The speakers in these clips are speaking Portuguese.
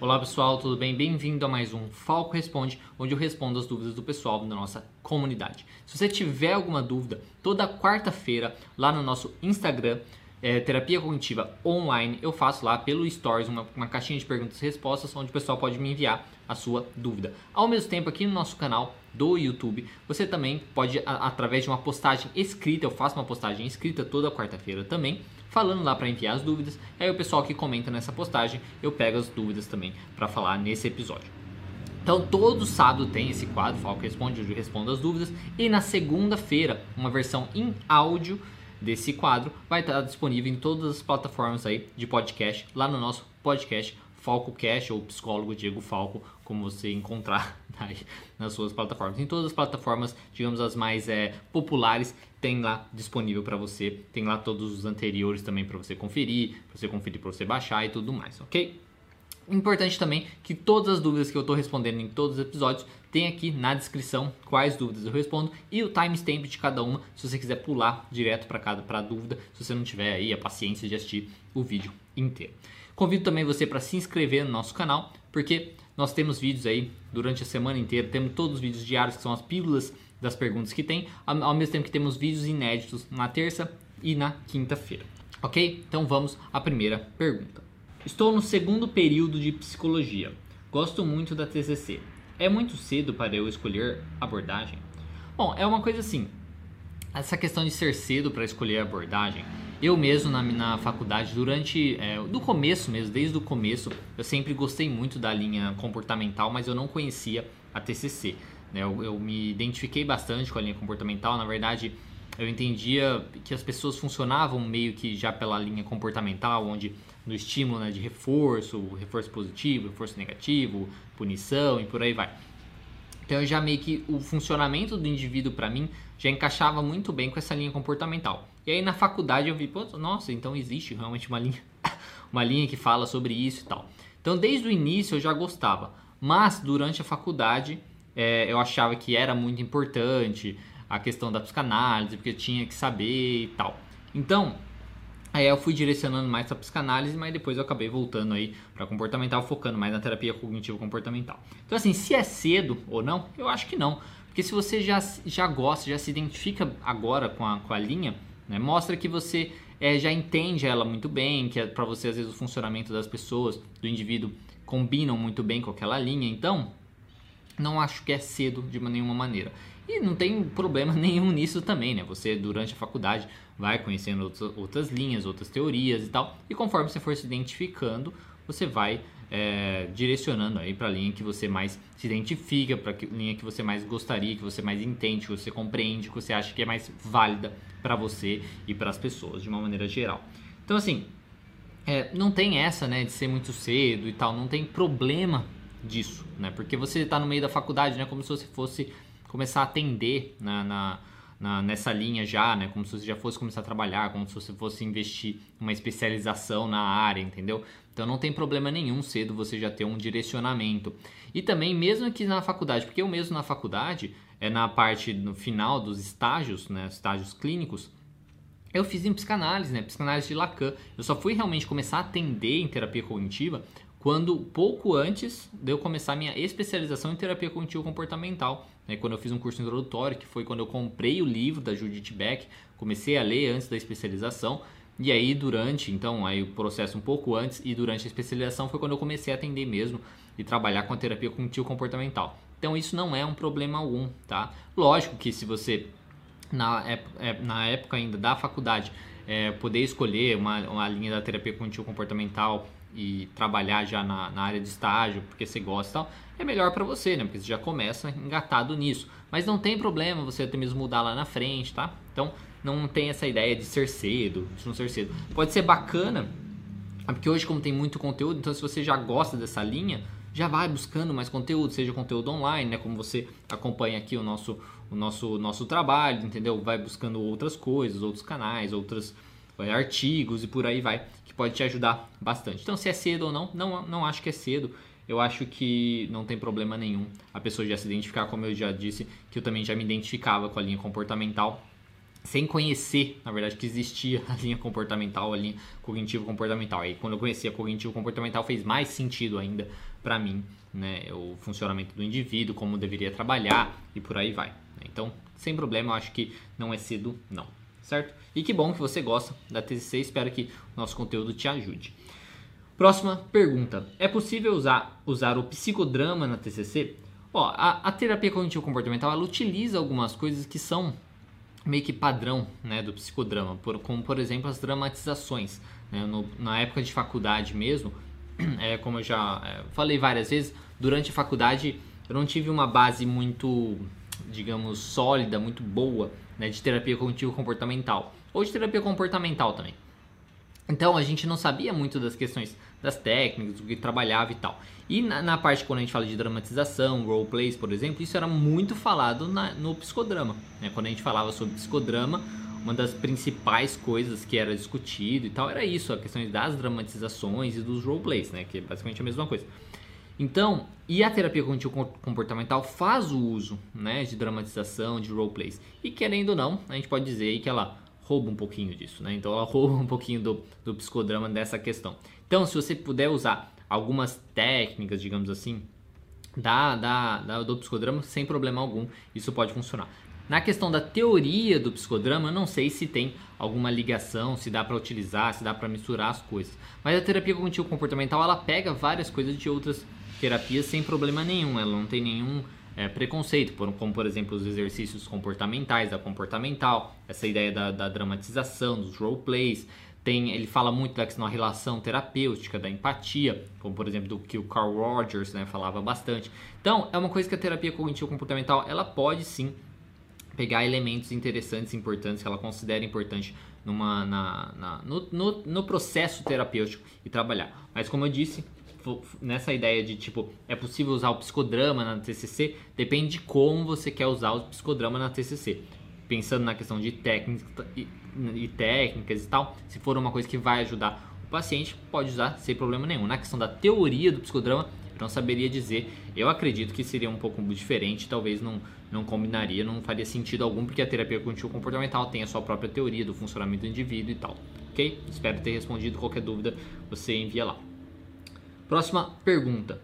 Olá pessoal, tudo bem? Bem-vindo a mais um Falco Responde, onde eu respondo as dúvidas do pessoal da nossa comunidade. Se você tiver alguma dúvida, toda quarta-feira lá no nosso Instagram, é, Terapia Cognitiva Online, eu faço lá pelo Stories uma, uma caixinha de perguntas e respostas, onde o pessoal pode me enviar a sua dúvida. Ao mesmo tempo, aqui no nosso canal do YouTube, você também pode, a, através de uma postagem escrita, eu faço uma postagem escrita toda quarta-feira também, falando lá para enviar as dúvidas. Aí o pessoal que comenta nessa postagem, eu pego as dúvidas também para falar nesse episódio. Então, todo sábado tem esse quadro, Falco Responde, onde eu respondo as dúvidas. E na segunda-feira, uma versão em áudio desse quadro vai estar disponível em todas as plataformas aí de podcast, lá no nosso podcast Falco Cash ou Psicólogo Diego Falco, como você encontrar nas suas plataformas. Em todas as plataformas, digamos as mais é, populares, tem lá disponível para você. Tem lá todos os anteriores também para você conferir, para você conferir, para você baixar e tudo mais, ok? Importante também que todas as dúvidas que eu estou respondendo em todos os episódios tem aqui na descrição quais dúvidas eu respondo e o timestamp de cada uma, se você quiser pular direto para cada para dúvida, se você não tiver aí a paciência de assistir o vídeo inteiro. Convido também você para se inscrever no nosso canal, porque nós temos vídeos aí durante a semana inteira, temos todos os vídeos diários que são as pílulas das perguntas que tem, ao mesmo tempo que temos vídeos inéditos na terça e na quinta-feira. Ok? Então vamos à primeira pergunta. Estou no segundo período de psicologia. Gosto muito da TCC. É muito cedo para eu escolher abordagem? Bom, é uma coisa assim. Essa questão de ser cedo para escolher abordagem, eu mesmo na, na faculdade, durante. É, do começo mesmo, desde o começo, eu sempre gostei muito da linha comportamental, mas eu não conhecia a TCC. Né? Eu, eu me identifiquei bastante com a linha comportamental, na verdade eu entendia que as pessoas funcionavam meio que já pela linha comportamental, onde no estímulo né, de reforço, reforço positivo, reforço negativo, punição e por aí vai. Então eu já meio que o funcionamento do indivíduo para mim já encaixava muito bem com essa linha comportamental. E aí na faculdade eu vi, pô, nossa, então existe realmente uma linha, uma linha que fala sobre isso e tal. Então desde o início eu já gostava, mas durante a faculdade é, eu achava que era muito importante a questão da psicanálise, porque eu tinha que saber e tal. Então, aí eu fui direcionando mais para psicanálise, mas depois eu acabei voltando aí para comportamental, focando mais na terapia cognitivo comportamental. Então, assim, se é cedo ou não, eu acho que não. Porque se você já, já gosta, já se identifica agora com a, com a linha, né, mostra que você é, já entende ela muito bem, que é para você às vezes o funcionamento das pessoas, do indivíduo, combinam muito bem com aquela linha. Então, não acho que é cedo de nenhuma maneira. E não tem problema nenhum nisso também, né? Você, durante a faculdade, vai conhecendo outras, outras linhas, outras teorias e tal. E conforme você for se identificando, você vai é, direcionando aí para a linha que você mais se identifica, para a linha que você mais gostaria, que você mais entende, que você compreende, que você acha que é mais válida para você e para as pessoas, de uma maneira geral. Então, assim, é, não tem essa, né, de ser muito cedo e tal, não tem problema disso, né? Porque você está no meio da faculdade, né? Como se você fosse começar a atender na, na, na, nessa linha já, né? Como se você já fosse começar a trabalhar, como se você fosse investir uma especialização na área, entendeu? Então não tem problema nenhum cedo você já ter um direcionamento. E também, mesmo que na faculdade, porque eu mesmo na faculdade, é na parte no final dos estágios, né? Estágios clínicos, eu fiz em psicanálise, né? Psicanálise de Lacan. Eu só fui realmente começar a atender em terapia cognitiva quando pouco antes de eu começar minha especialização em terapia cognitivo comportamental, né, quando eu fiz um curso introdutório, que foi quando eu comprei o livro da Judith Beck, comecei a ler antes da especialização, e aí durante, então, aí o processo um pouco antes e durante a especialização foi quando eu comecei a atender mesmo e trabalhar com a terapia cognitivo comportamental. Então isso não é um problema algum, tá? Lógico que se você na, época, na época ainda da faculdade é, poder escolher uma, uma linha da terapia cognitivo comportamental e trabalhar já na, na, área de estágio, porque você gosta e tal, é melhor para você, né? Porque você já começa engatado nisso. Mas não tem problema você até mesmo mudar lá na frente, tá? Então não tem essa ideia de ser cedo, de não ser cedo. Pode ser bacana, porque hoje como tem muito conteúdo, então se você já gosta dessa linha, já vai buscando mais conteúdo, seja conteúdo online, né? Como você acompanha aqui o nosso, o nosso, nosso trabalho, entendeu? Vai buscando outras coisas, outros canais, outras é, artigos e por aí vai, que pode te ajudar bastante. Então, se é cedo ou não, não, não acho que é cedo. Eu acho que não tem problema nenhum a pessoa já se identificar, como eu já disse, que eu também já me identificava com a linha comportamental sem conhecer, na verdade, que existia a linha comportamental, a linha cognitivo-comportamental. Aí, quando eu conheci a cognitivo-comportamental, fez mais sentido ainda para mim, né, o funcionamento do indivíduo, como deveria trabalhar e por aí vai. Né. Então, sem problema, eu acho que não é cedo, não, certo? E que bom que você gosta da TCC, espero que o nosso conteúdo te ajude. Próxima pergunta: é possível usar, usar o psicodrama na TCC? Ó, a, a terapia cognitivo-comportamental ela utiliza algumas coisas que são meio que padrão né, do psicodrama, por, como por exemplo as dramatizações. Né, no, na época de faculdade mesmo, é, como eu já é, falei várias vezes, durante a faculdade eu não tive uma base muito, digamos, sólida, muito boa né, de terapia cognitivo-comportamental, ou de terapia comportamental também. Então a gente não sabia muito das questões das técnicas, do que trabalhava e tal. E na, na, parte quando a gente fala de dramatização, roleplays, por exemplo, isso era muito falado na, no psicodrama. Né? Quando a gente falava sobre psicodrama, uma das principais coisas que era discutido e tal era isso, a questão das dramatizações e dos roleplays, né? que é basicamente a mesma coisa. Então, e a terapia cognitivo comportamental faz o uso né, de dramatização, de roleplays. E querendo ou não, a gente pode dizer que ela rouba um pouquinho disso, né? Então ela rouba um pouquinho do, do psicodrama dessa questão. Então, se você puder usar algumas técnicas, digamos assim, da, da, da, do psicodrama, sem problema algum, isso pode funcionar. Na questão da teoria do psicodrama, não sei se tem alguma ligação, se dá para utilizar, se dá para misturar as coisas. Mas a terapia cognitivo comportamental, ela pega várias coisas de outras terapias sem problema nenhum, ela não tem nenhum é, preconceito, como por exemplo os exercícios comportamentais, da comportamental, essa ideia da, da dramatização, dos roleplays. Tem, ele fala muito da questão da relação terapêutica, da empatia, como por exemplo do que o Carl Rogers né, falava bastante. Então, é uma coisa que a terapia cognitivo-comportamental ela pode sim pegar elementos interessantes, importantes, que ela considera importante numa, na, na no, no, no processo terapêutico e trabalhar. Mas como eu disse, nessa ideia de tipo, é possível usar o psicodrama na TCC, depende de como você quer usar o psicodrama na TCC. Pensando na questão de técnica e, e técnicas e tal, se for uma coisa que vai ajudar o paciente, pode usar sem problema nenhum. Na questão da teoria do psicodrama, eu não saberia dizer. Eu acredito que seria um pouco diferente, talvez não, não combinaria, não faria sentido algum, porque a terapia cognitivo comportamental tem a sua própria teoria do funcionamento do indivíduo e tal. Ok? Espero ter respondido qualquer dúvida, você envia lá. Próxima pergunta.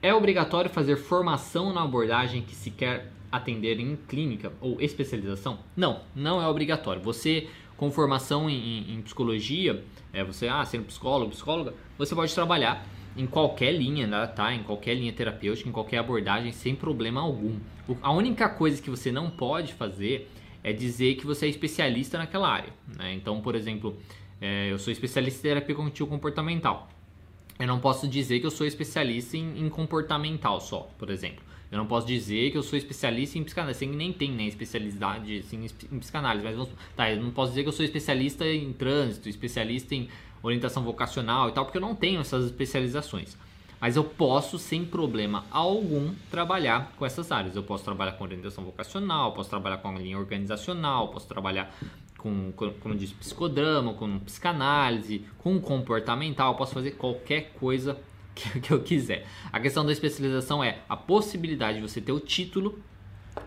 É obrigatório fazer formação na abordagem que se quer atender em clínica ou especialização? Não, não é obrigatório. Você, com formação em, em psicologia, é, você, ah, sendo psicólogo, psicóloga, você pode trabalhar em qualquer linha, né, tá? Em qualquer linha terapêutica, em qualquer abordagem, sem problema algum. A única coisa que você não pode fazer é dizer que você é especialista naquela área. Né? Então, por exemplo, é, eu sou especialista em terapia cognitivo comportamental eu não posso dizer que eu sou especialista em, em, comportamental só, por exemplo. Eu não posso dizer que eu sou especialista em psicanálise, assim, nem tem né, especialidade assim, em psicanálise, mas tá, eu não posso dizer que eu sou especialista em trânsito, especialista em orientação vocacional e tal, porque eu não tenho essas especializações. Mas eu posso, sem problema algum, trabalhar com essas áreas. Eu posso trabalhar com orientação vocacional, posso trabalhar com a linha organizacional, posso trabalhar com, como eu disse, psicodrama, com psicanálise, com comportamental, posso fazer qualquer coisa que, que eu quiser. A questão da especialização é a possibilidade de você ter o título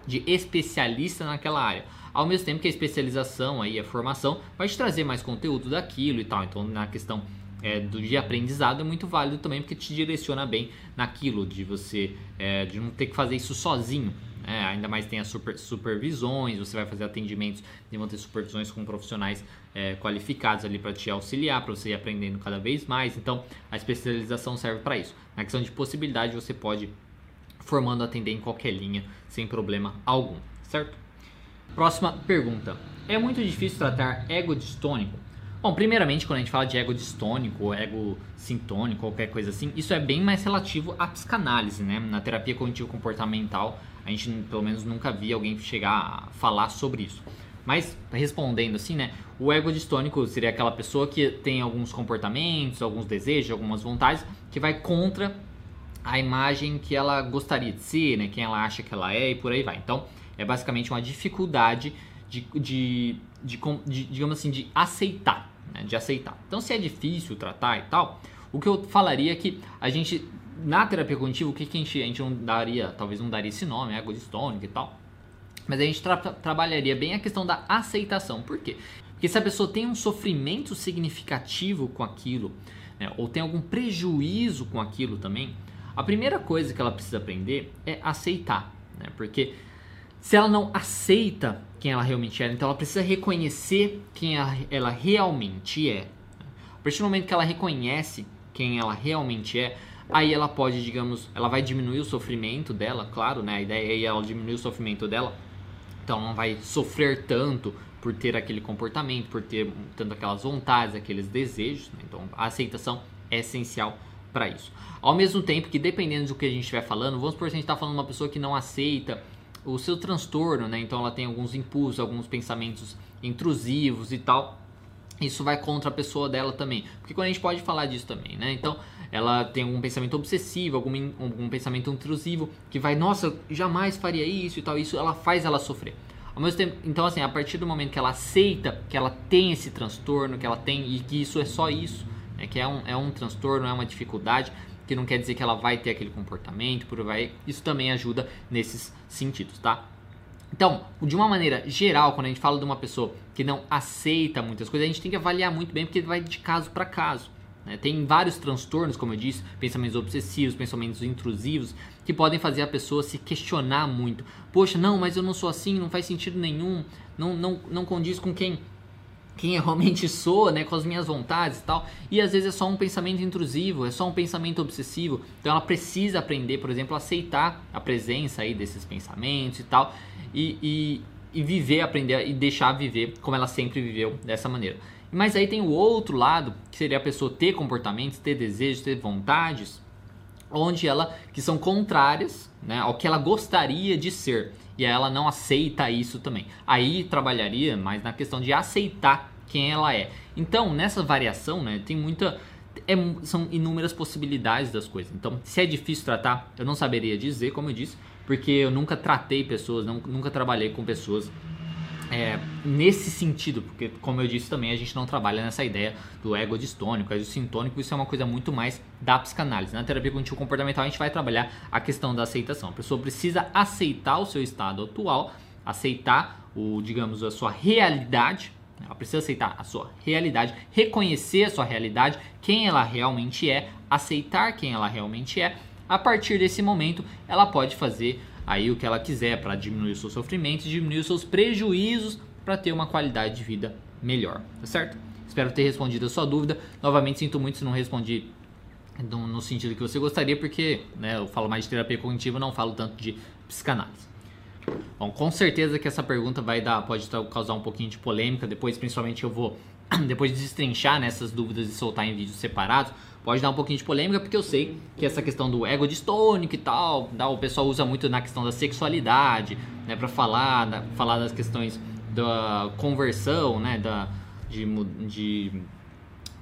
de especialista naquela área. Ao mesmo tempo que a especialização aí, a formação, vai te trazer mais conteúdo daquilo e tal. Então, na questão é, do de aprendizado é muito válido também porque te direciona bem naquilo de você é, de não ter que fazer isso sozinho é, ainda mais tem as super, supervisões, você vai fazer atendimentos e vão ter supervisões com profissionais é, qualificados ali para te auxiliar, para você ir aprendendo cada vez mais. Então, a especialização serve para isso. Na questão de possibilidade, você pode formando atender em qualquer linha sem problema algum, certo? Próxima pergunta. É muito difícil tratar ego distônico? Bom, primeiramente, quando a gente fala de ego distônico, ego sintônico, qualquer coisa assim, isso é bem mais relativo à psicanálise, né? Na terapia cognitivo comportamental, a gente pelo menos nunca via alguém chegar a falar sobre isso. Mas respondendo assim, né? O ego distônico seria aquela pessoa que tem alguns comportamentos, alguns desejos, algumas vontades que vai contra a imagem que ela gostaria de ser, né? Quem ela acha que ela é e por aí vai. Então, é basicamente uma dificuldade de, de, de, de digamos assim, de aceitar, né? De aceitar. Então, se é difícil tratar e tal, o que eu falaria é que a gente na terapia cognitiva, o que, que a, gente, a gente não daria, talvez não daria esse nome, ego distônico e tal. Mas a gente tra trabalharia bem a questão da aceitação. Por quê? Porque se a pessoa tem um sofrimento significativo com aquilo, né, ou tem algum prejuízo com aquilo também, a primeira coisa que ela precisa aprender é aceitar. Né? Porque se ela não aceita quem ela realmente é, então ela precisa reconhecer quem ela, ela realmente é. A partir do momento que ela reconhece quem ela realmente é, aí ela pode, digamos, ela vai diminuir o sofrimento dela, claro, né? A ideia é ela diminuir o sofrimento dela, então não vai sofrer tanto por ter aquele comportamento, por ter tanto aquelas vontades, aqueles desejos. Né? Então a aceitação é essencial para isso. Ao mesmo tempo que dependendo do que a gente estiver falando, vamos por a gente está falando de uma pessoa que não aceita o seu transtorno, né? Então ela tem alguns impulsos, alguns pensamentos intrusivos e tal. Isso vai contra a pessoa dela também. Porque quando a gente pode falar disso também, né? Então, ela tem algum pensamento obsessivo, algum, algum pensamento intrusivo que vai, nossa, jamais faria isso e tal. Isso ela faz ela sofrer. Ao mesmo tempo, então assim, a partir do momento que ela aceita que ela tem esse transtorno, que ela tem e que isso é só isso, né? que é um, é um transtorno, é uma dificuldade, que não quer dizer que ela vai ter aquele comportamento, por vai. Isso também ajuda nesses sentidos, tá? Então, de uma maneira geral, quando a gente fala de uma pessoa que não aceita muitas coisas, a gente tem que avaliar muito bem porque vai de caso para caso. Né? Tem vários transtornos, como eu disse, pensamentos obsessivos, pensamentos intrusivos, que podem fazer a pessoa se questionar muito. Poxa, não, mas eu não sou assim, não faz sentido nenhum, não, não, não condiz com quem quem realmente sou, né, com as minhas vontades e tal. E às vezes é só um pensamento intrusivo, é só um pensamento obsessivo. Então ela precisa aprender, por exemplo, a aceitar a presença aí desses pensamentos e tal, e, e, e viver, aprender e deixar viver como ela sempre viveu dessa maneira. Mas aí tem o outro lado, que seria a pessoa ter comportamentos, ter desejos, ter vontades, onde ela que são contrárias, né, ao que ela gostaria de ser e ela não aceita isso também. Aí trabalharia mais na questão de aceitar quem ela é. Então, nessa variação, né, tem muita é, são inúmeras possibilidades das coisas. Então, se é difícil tratar, eu não saberia dizer, como eu disse, porque eu nunca tratei pessoas, não, nunca trabalhei com pessoas é, nesse sentido, porque como eu disse também, a gente não trabalha nessa ideia do ego distônico, ego sintônico, isso é uma coisa muito mais da psicanálise. Na terapia cognitivo comportamental a gente vai trabalhar a questão da aceitação. A pessoa precisa aceitar o seu estado atual, aceitar o, digamos, a sua realidade, ela precisa aceitar a sua realidade, reconhecer a sua realidade, quem ela realmente é, aceitar quem ela realmente é. A partir desse momento, ela pode fazer aí o que ela quiser para diminuir os seus sofrimentos, diminuir os seus prejuízos para ter uma qualidade de vida melhor, tá certo? Espero ter respondido a sua dúvida. Novamente sinto muito se não respondi no, no sentido que você gostaria, porque né, eu falo mais de terapia cognitiva, não falo tanto de psicanálise. Bom, com certeza que essa pergunta vai dar, pode causar um pouquinho de polêmica. Depois, principalmente, eu vou depois de destrinchar nessas dúvidas e soltar em vídeos separados, pode dar um pouquinho de polêmica, porque eu sei que essa questão do ego distônico e tal, o pessoal usa muito na questão da sexualidade, né, para falar, da, falar das questões da conversão, né, da, de, de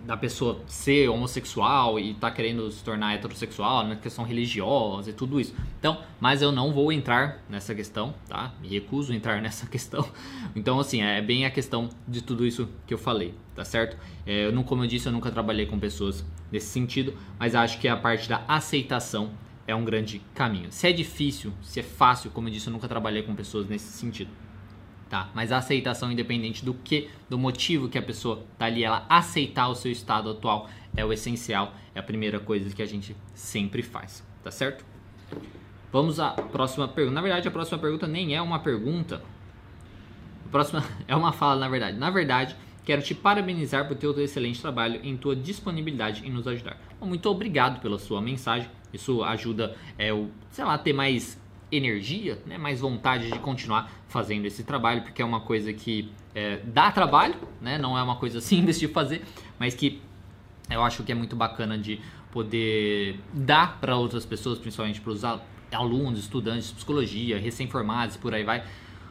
da pessoa ser homossexual e tá querendo se tornar heterossexual, na questão religiosa e tudo isso. Então, mas eu não vou entrar nessa questão, tá? Me recuso a entrar nessa questão. Então, assim, é bem a questão de tudo isso que eu falei, tá certo? É, eu não, como eu disse, eu nunca trabalhei com pessoas nesse sentido, mas acho que a parte da aceitação é um grande caminho. Se é difícil, se é fácil, como eu disse, eu nunca trabalhei com pessoas nesse sentido tá? Mas a aceitação, independente do que, do motivo que a pessoa tá ali, ela aceitar o seu estado atual é o essencial, é a primeira coisa que a gente sempre faz, tá certo? Vamos à próxima pergunta. Na verdade, a próxima pergunta nem é uma pergunta. A próxima é uma fala, na verdade. Na verdade, quero te parabenizar por teu excelente trabalho em tua disponibilidade em nos ajudar. Muito obrigado pela sua mensagem. Isso ajuda, é, o, sei lá, ter mais energia, né, mais vontade de continuar fazendo esse trabalho, porque é uma coisa que é, dá trabalho, né, não é uma coisa simples de fazer, mas que eu acho que é muito bacana de poder dar para outras pessoas, principalmente para os alunos, estudantes de psicologia, recém-formados e por aí vai,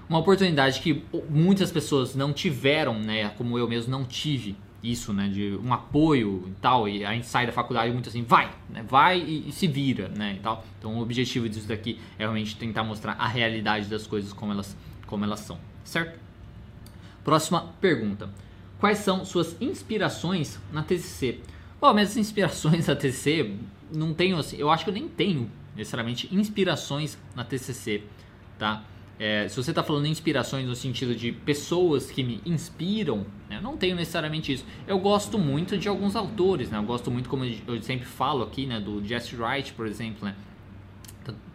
uma oportunidade que muitas pessoas não tiveram, né, como eu mesmo não tive isso, né, de um apoio e tal, e a gente sai da faculdade muito assim, vai, né, vai e, e, se vira, né, e tal. Então o objetivo disso daqui é realmente tentar mostrar a realidade das coisas como elas, como elas são, certo? Próxima pergunta. Quais são suas inspirações na TCC? Bom, minhas inspirações na TCC, não tenho assim, eu acho que eu nem tenho necessariamente inspirações na TCC, tá? É, se você está falando inspirações no sentido de pessoas que me inspiram, né, eu não tenho necessariamente isso. Eu gosto muito de alguns autores, né? Eu gosto muito, como eu sempre falo aqui, né, do Jesse Wright, por exemplo, né?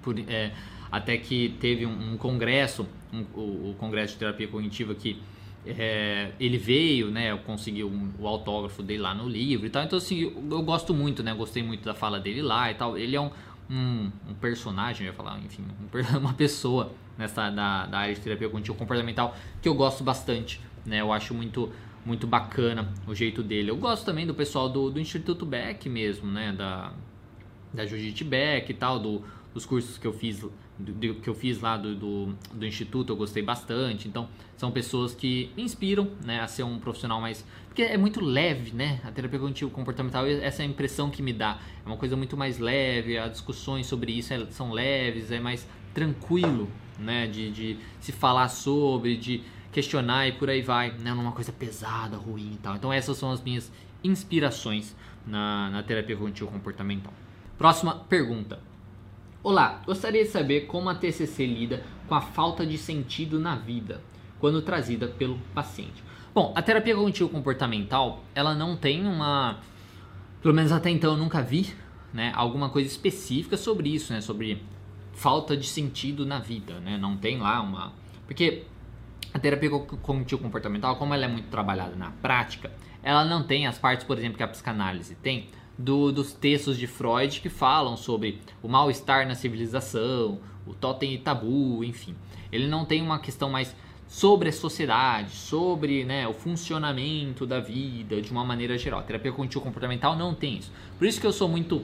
Por, é, até que teve um, um congresso, um, o, o, congresso de terapia cognitiva que é, ele veio, né? Eu consegui um, o autógrafo dele lá no livro e tal. Então assim, eu, eu gosto muito, né? Gostei muito da fala dele lá e tal. Ele é um, um, um personagem, eu ia falar, enfim, um, uma pessoa nessa da, da área de terapia cognitivo comportamental que eu gosto bastante, né? Eu acho muito muito bacana o jeito dele. Eu gosto também do pessoal do, do Instituto Beck mesmo, né? Da, da Judith Beck e tal, do, dos cursos que eu fiz do, que eu fiz lá do, do, do, instituto eu gostei bastante. Então são pessoas que me inspiram né a ser um profissional mais porque é muito leve né a terapia cognitivo comportamental essa é a impressão que me dá. É uma coisa muito mais leve as discussões sobre isso é, são leves é mais tranquilo né de, de se falar sobre de questionar e por aí vai né numa coisa pesada ruim e tal. Então essas são as minhas inspirações na, na terapia cognitivo comportamental. Próxima pergunta Olá, gostaria de saber como a TCC lida com a falta de sentido na vida, quando trazida pelo paciente. Bom, a terapia cognitivo comportamental, ela não tem uma, pelo menos até então eu nunca vi, né, alguma coisa específica sobre isso, né, sobre falta de sentido na vida, né? Não tem lá uma, porque a terapia cognitivo comportamental, como ela é muito trabalhada na prática, ela não tem as partes, por exemplo, que a psicanálise tem, do, dos textos de Freud que falam sobre o mal-estar na civilização, o totem e tabu, enfim. Ele não tem uma questão mais sobre a sociedade, sobre né, o funcionamento da vida de uma maneira geral. A terapia cognitivo comportamental não tem isso. Por isso que eu sou muito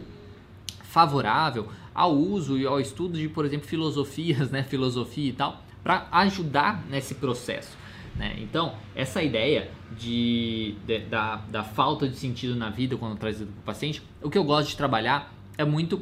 favorável ao uso e ao estudo de, por exemplo, filosofias, né, filosofia e tal, para ajudar nesse processo. Né? Então, essa ideia de, de, da, da falta de sentido na vida quando trazido para o paciente, o que eu gosto de trabalhar é muito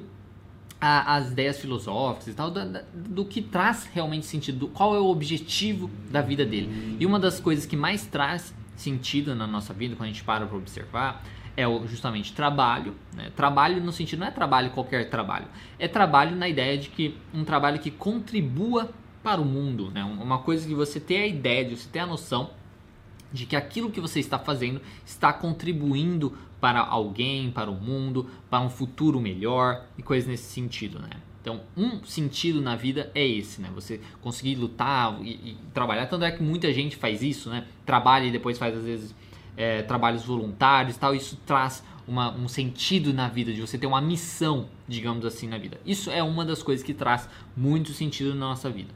a, as ideias filosóficas e tal, do, do que traz realmente sentido, do, qual é o objetivo da vida dele. E uma das coisas que mais traz sentido na nossa vida, quando a gente para para observar, é justamente trabalho. Né? Trabalho no sentido, não é trabalho qualquer trabalho, é trabalho na ideia de que um trabalho que contribua para o mundo, né? Uma coisa que você tem a ideia, de você ter a noção de que aquilo que você está fazendo está contribuindo para alguém, para o mundo, para um futuro melhor e coisas nesse sentido, né? Então, um sentido na vida é esse, né? Você conseguir lutar e, e trabalhar. Tanto é que muita gente faz isso, né? Trabalha e depois faz, às vezes, é, trabalhos voluntários tal. Isso traz uma, um sentido na vida, de você ter uma missão, digamos assim, na vida. Isso é uma das coisas que traz muito sentido na nossa vida.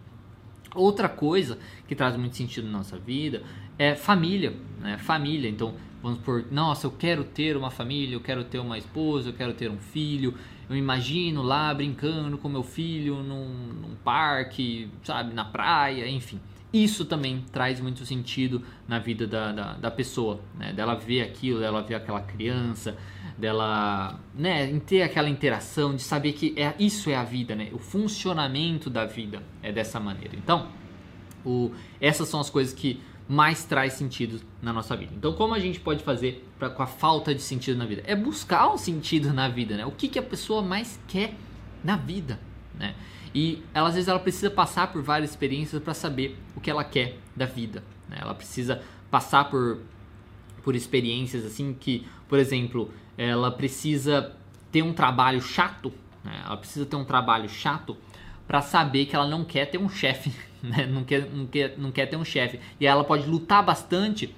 Outra coisa que traz muito sentido na nossa vida é família, né? Família. Então, vamos por, nossa, eu quero ter uma família, eu quero ter uma esposa, eu quero ter um filho. Eu imagino lá brincando com meu filho num, num parque, sabe, na praia, enfim. Isso também traz muito sentido na vida da, da, da pessoa, né? Dela ver aquilo, dela ver aquela criança, dela, né, ter aquela interação, de saber que é, isso é a vida, né? O funcionamento da vida é dessa maneira. Então, o, essas são as coisas que mais traz sentido na nossa vida. Então, como a gente pode fazer pra, com a falta de sentido na vida? É buscar um sentido na vida, né? O que, que a pessoa mais quer na vida, né? E ela, às vezes ela precisa passar por várias experiências para saber o que ela quer da vida. Né? Ela precisa passar por, por experiências assim que, por exemplo, ela precisa ter um trabalho chato, né? ela precisa ter um trabalho chato para saber que ela não quer ter um chefe, né? não, quer, não, quer, não quer ter um chefe. E ela pode lutar bastante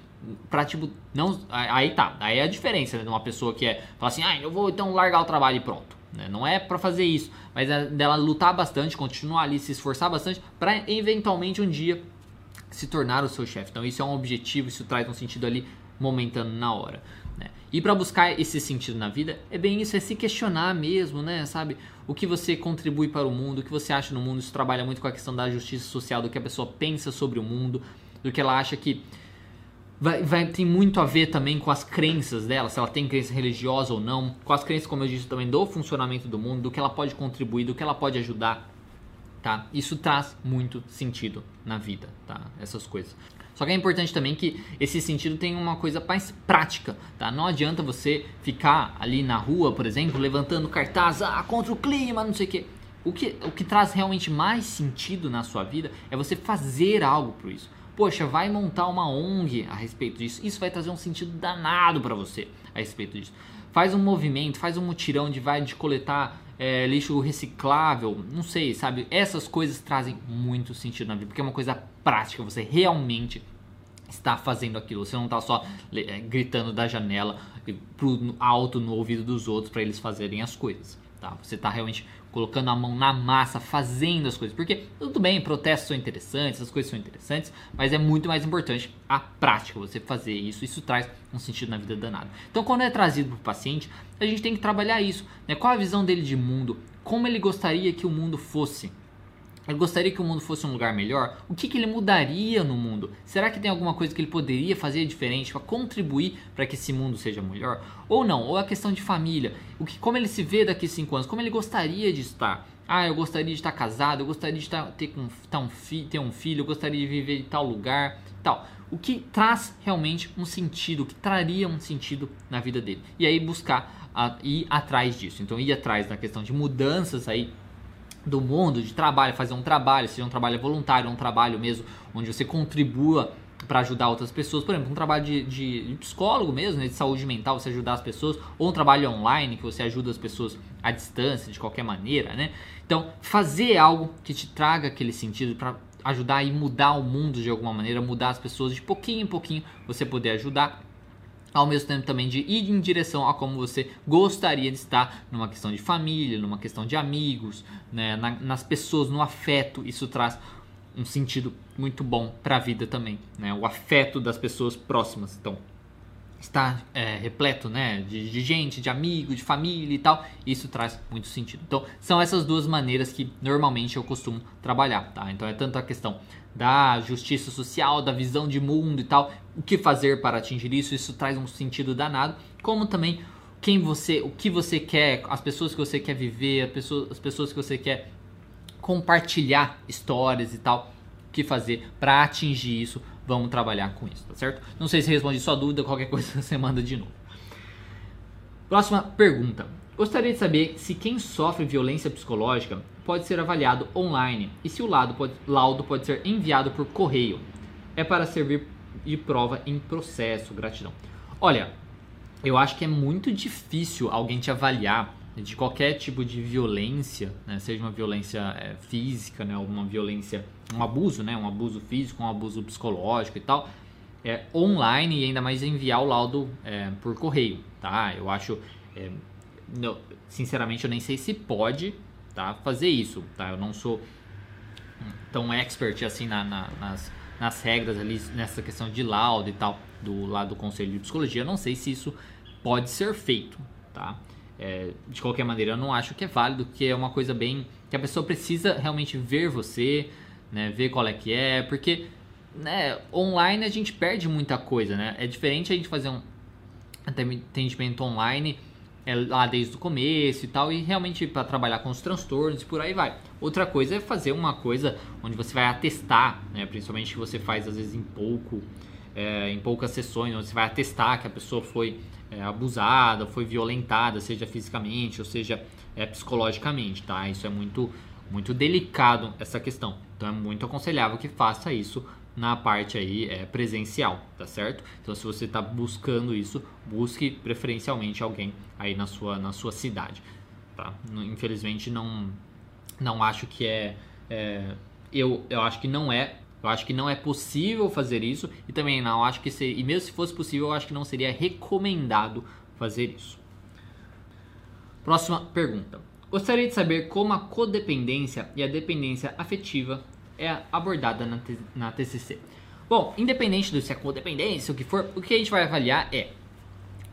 pra tipo, não. Aí tá, aí é a diferença né? de uma pessoa que é, fala assim, ah, eu vou então largar o trabalho e pronto. Né? Não é para fazer isso, mas é dela lutar bastante, continuar ali, se esforçar bastante para eventualmente um dia se tornar o seu chefe. Então isso é um objetivo, isso traz um sentido ali momentâneo na hora. Né? E para buscar esse sentido na vida, é bem isso, é se questionar mesmo, né? Sabe? O que você contribui para o mundo, o que você acha no mundo, isso trabalha muito com a questão da justiça social, do que a pessoa pensa sobre o mundo, do que ela acha que vai, vai tem muito a ver também com as crenças dela, se ela tem crença religiosa ou não, com as crenças, como eu disse também, do funcionamento do mundo, do que ela pode contribuir, do que ela pode ajudar, tá? Isso traz muito sentido na vida, tá? Essas coisas. Só que é importante também que esse sentido tenha uma coisa mais prática, tá? Não adianta você ficar ali na rua, por exemplo, levantando cartaz, ah, contra o clima, não sei o quê. O que, o que traz realmente mais sentido na sua vida é você fazer algo por isso. Poxa, vai montar uma ONG a respeito disso. Isso vai trazer um sentido danado para você a respeito disso. Faz um movimento, faz um mutirão de vai de coletar é, lixo reciclável, não sei, sabe? Essas coisas trazem muito sentido na vida, porque é uma coisa prática, você realmente está fazendo aquilo. Você não está só é, gritando da janela pro alto no ouvido dos outros para eles fazerem as coisas. Tá? Você está realmente colocando a mão na massa, fazendo as coisas. Porque tudo bem, protestos são interessantes, as coisas são interessantes, mas é muito mais importante a prática, você fazer isso. Isso traz um sentido na vida danado. Então, quando é trazido para o paciente, a gente tem que trabalhar isso. Né? Qual a visão dele de mundo? Como ele gostaria que o mundo fosse? Ele gostaria que o mundo fosse um lugar melhor? O que, que ele mudaria no mundo? Será que tem alguma coisa que ele poderia fazer diferente para contribuir para que esse mundo seja melhor? Ou não? Ou a questão de família? O que, como ele se vê daqui a cinco anos? Como ele gostaria de estar? Ah, eu gostaria de estar casado, eu gostaria de estar, ter, ter, um, ter um filho, eu gostaria de viver em tal lugar, tal. O que traz realmente um sentido, o que traria um sentido na vida dele. E aí buscar a, ir atrás disso. Então ir atrás da questão de mudanças aí do mundo de trabalho, fazer um trabalho, seja um trabalho voluntário, um trabalho mesmo onde você contribua para ajudar outras pessoas, por exemplo, um trabalho de, de, de psicólogo mesmo, né, de saúde mental, você ajudar as pessoas, ou um trabalho online que você ajuda as pessoas à distância, de qualquer maneira, né? Então, fazer algo que te traga aquele sentido para ajudar e mudar o mundo de alguma maneira, mudar as pessoas de pouquinho em pouquinho, você poder ajudar ao mesmo tempo também de ir em direção a como você gostaria de estar numa questão de família, numa questão de amigos, né, na, nas pessoas, no afeto. Isso traz um sentido muito bom para a vida também, né? O afeto das pessoas próximas. Então, está é, repleto, né, de, de, gente, de amigo, de família e tal. Isso traz muito sentido. Então, são essas duas maneiras que normalmente eu costumo trabalhar, tá? Então, é tanto a questão da justiça social, da visão de mundo e tal, o que fazer para atingir isso, isso traz um sentido danado, como também quem você, o que você quer, as pessoas que você quer viver, as pessoas, as pessoas que você quer compartilhar histórias e tal, o que fazer para atingir isso, vamos trabalhar com isso, tá certo? Não sei se respondi sua dúvida, qualquer coisa você manda de novo. Próxima pergunta. Gostaria de saber se quem sofre violência psicológica pode ser avaliado online e se o pode, laudo pode ser enviado por correio. É para servir de prova em processo. Gratidão. Olha, eu acho que é muito difícil alguém te avaliar de qualquer tipo de violência, né? seja uma violência é, física, né? uma violência, um abuso, né? um abuso físico, um abuso psicológico e tal, é, online e ainda mais enviar o laudo é, por correio, tá? Eu acho, é, não, sinceramente, eu nem sei se pode, tá? Fazer isso, tá? Eu não sou tão expert assim na, na, nas, nas regras ali, nessa questão de laudo e tal, do lado do Conselho de Psicologia. Eu não sei se isso pode ser feito, tá? É, de qualquer maneira, eu não acho que é válido, que é uma coisa bem... que a pessoa precisa realmente ver você, né? Ver qual é que é, porque... Né, online a gente perde muita coisa, né? É diferente a gente fazer um atendimento online é, lá desde o começo e tal, e realmente para trabalhar com os transtornos e por aí vai. Outra coisa é fazer uma coisa onde você vai atestar, né, principalmente que você faz às vezes em pouco, é, em poucas sessões, onde você vai atestar que a pessoa foi é, abusada, foi violentada, seja fisicamente ou seja é, psicologicamente, tá? Isso é muito, muito delicado essa questão. Então é muito aconselhável que faça isso na parte aí é, presencial, tá certo? Então se você está buscando isso, busque preferencialmente alguém aí na sua, na sua cidade, tá? Infelizmente não, não acho que é, é eu, eu acho que não é eu acho que não é possível fazer isso e também não acho que seria, e mesmo se fosse possível, eu acho que não seria recomendado fazer isso. Próxima pergunta. Gostaria de saber como a codependência e a dependência afetiva é abordada na, na TCC. Bom, independente do se é codependência, o que for, o que a gente vai avaliar é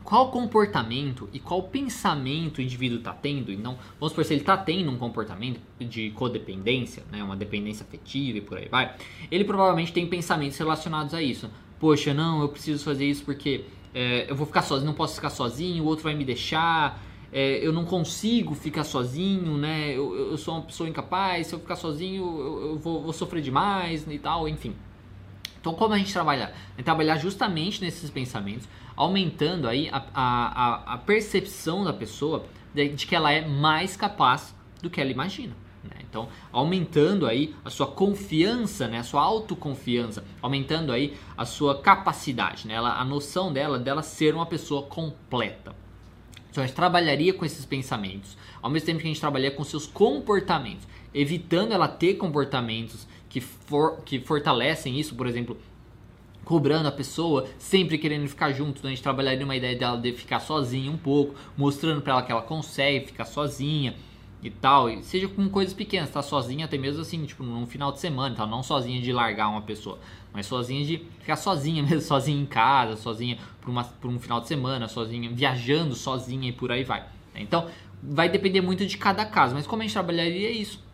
qual comportamento e qual pensamento o indivíduo está tendo, e não, vamos supor, se ele está tendo um comportamento de codependência, né, uma dependência afetiva e por aí vai, ele provavelmente tem pensamentos relacionados a isso. Poxa, não, eu preciso fazer isso porque é, eu vou ficar sozinho, não posso ficar sozinho, o outro vai me deixar, é, eu não consigo ficar sozinho, né? Eu, eu, sou uma pessoa incapaz, se eu ficar sozinho eu, eu vou, vou, sofrer demais e tal, enfim. Então, como a gente trabalhar? É trabalhar justamente nesses pensamentos, aumentando aí a, a, a percepção da pessoa de, de, que ela é mais capaz do que ela imagina. Né? Então, aumentando aí a sua confiança, né? a sua autoconfiança, aumentando aí a sua capacidade, né? Ela, a noção dela, dela ser uma pessoa completa. Então, a gente trabalharia com esses pensamentos, ao mesmo tempo que a gente trabalharia com seus comportamentos, evitando ela ter comportamentos que, for, que fortalecem isso, por exemplo, cobrando a pessoa, sempre querendo ficar junto. Então a gente trabalharia uma ideia dela de ficar sozinha um pouco, mostrando para ela que ela consegue ficar sozinha e tal. E seja com coisas pequenas, tá sozinha até mesmo assim, tipo num final de semana, tá? Não sozinha de largar uma pessoa, mas sozinha de ficar sozinha mesmo, sozinha em casa, sozinha por, uma, por um final de semana, sozinha viajando sozinha e por aí vai. Então vai depender muito de cada caso, mas como a gente trabalharia isso?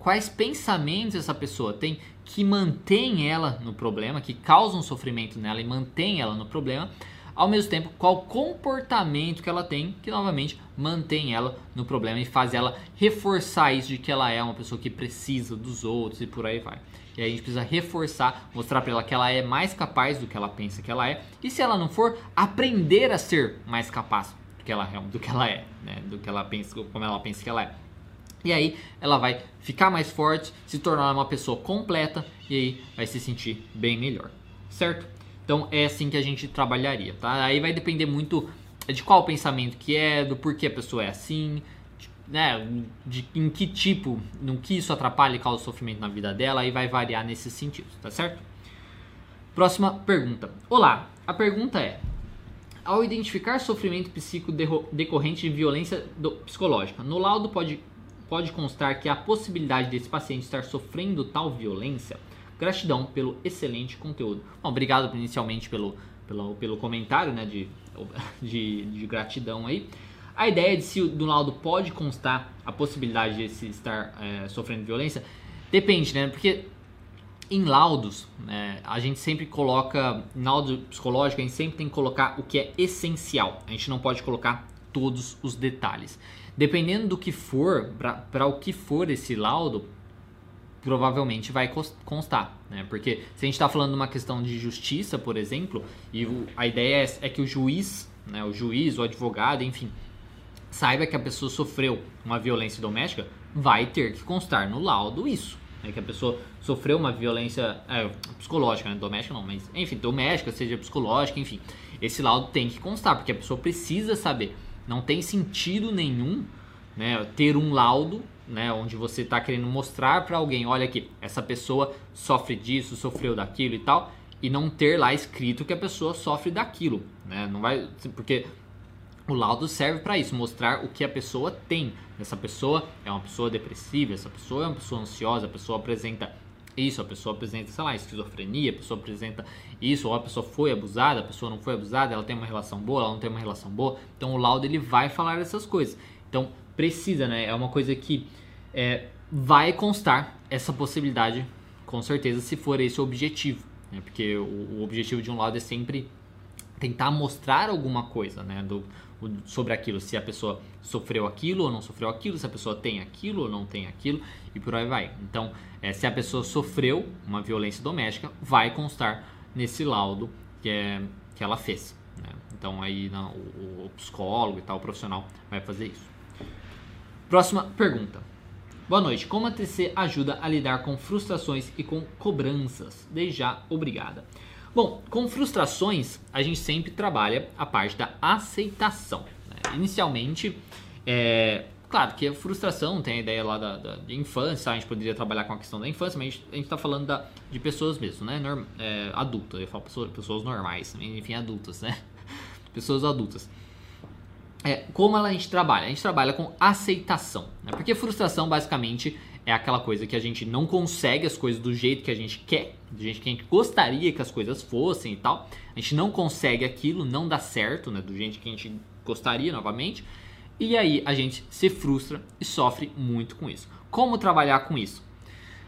Quais pensamentos essa pessoa tem que mantém ela no problema, que causam sofrimento nela e mantém ela no problema, ao mesmo tempo qual comportamento que ela tem que novamente mantém ela no problema e faz ela reforçar isso de que ela é uma pessoa que precisa dos outros e por aí vai. E aí a gente precisa reforçar, mostrar para ela que ela é mais capaz do que ela pensa que ela é, e se ela não for, aprender a ser mais capaz do que ela é, do que ela é, né? do que ela pensa, como ela pensa que ela é. E aí ela vai ficar mais forte, se tornar uma pessoa completa e aí vai se sentir bem melhor, certo? Então é assim que a gente trabalharia, tá? Aí vai depender muito de qual pensamento que é, do porquê a pessoa é assim, né? De em que tipo, no que isso atrapalha e causa sofrimento na vida dela, aí vai variar nesses sentidos, tá certo? Próxima pergunta. Olá, a pergunta é: ao identificar sofrimento psíquico decorrente de violência psicológica, no laudo pode pode constar que há possibilidade desse paciente estar sofrendo tal violência? Gratidão pelo excelente conteúdo. Bom, obrigado inicialmente pelo, pelo, pelo comentário né, de, de, de gratidão aí. A ideia de se do laudo pode constar a possibilidade de se estar é, sofrendo violência depende, né? Porque em laudos, né, a gente sempre coloca, em laudo psicológico, a gente sempre tem que colocar o que é essencial. A gente não pode colocar todos os detalhes. Dependendo do que for, para o que for esse laudo, provavelmente vai constar, né? Porque se a gente está falando de uma questão de justiça, por exemplo, e a ideia é, é, que o juiz, né, o juiz, o advogado, enfim, saiba que a pessoa sofreu uma violência doméstica, vai ter que constar no laudo isso, né, que a pessoa sofreu uma violência é, psicológica, né, doméstica não, mas enfim, doméstica, seja psicológica, enfim, esse laudo tem que constar, porque a pessoa precisa saber. Não tem sentido nenhum né, ter um laudo né, onde você está querendo mostrar para alguém, olha aqui, essa pessoa sofre disso, sofreu daquilo e tal, e não ter lá escrito que a pessoa sofre daquilo, né? Não vai, porque o laudo serve para isso, mostrar o que a pessoa tem. Essa pessoa é uma pessoa depressiva, essa pessoa é uma pessoa ansiosa, a pessoa apresenta isso, a pessoa apresenta, sei lá, esquizofrenia, a pessoa apresenta isso, ou a pessoa foi abusada, a pessoa não foi abusada, ela tem uma relação boa, ela não tem uma relação boa. Então o laudo ele vai falar essas coisas. Então precisa, né? É uma coisa que é, vai constar essa possibilidade, com certeza, se for esse o objetivo. Né? Porque o, o objetivo de um laudo é sempre tentar mostrar alguma coisa, né? Do, sobre aquilo, se a pessoa sofreu aquilo ou não sofreu aquilo, se a pessoa tem aquilo ou não tem aquilo e por aí vai. Então, é, se a pessoa sofreu uma violência doméstica, vai constar nesse laudo que, é, que ela fez. Né? Então, aí não, o, o psicólogo e tal, o profissional vai fazer isso. Próxima pergunta. Boa noite. Como a TC ajuda a lidar com frustrações e com cobranças? Desde já, obrigada. Bom, com frustrações, a gente sempre trabalha a parte da aceitação. Né? Inicialmente, é, claro que a frustração tem a ideia lá da, da infância, a gente poderia trabalhar com a questão da infância, mas a gente está falando da, de pessoas mesmo, né? Norm, é, adultas, eu falo pessoas, pessoas normais, enfim, adultas, né? Pessoas adultas. É, como a gente trabalha? A gente trabalha com aceitação, né? Porque frustração basicamente é aquela coisa que a gente não consegue as coisas do jeito que a gente quer, do jeito que a gente gostaria que as coisas fossem e tal. A gente não consegue aquilo, não dá certo, né, do jeito que a gente gostaria novamente. E aí a gente se frustra e sofre muito com isso. Como trabalhar com isso?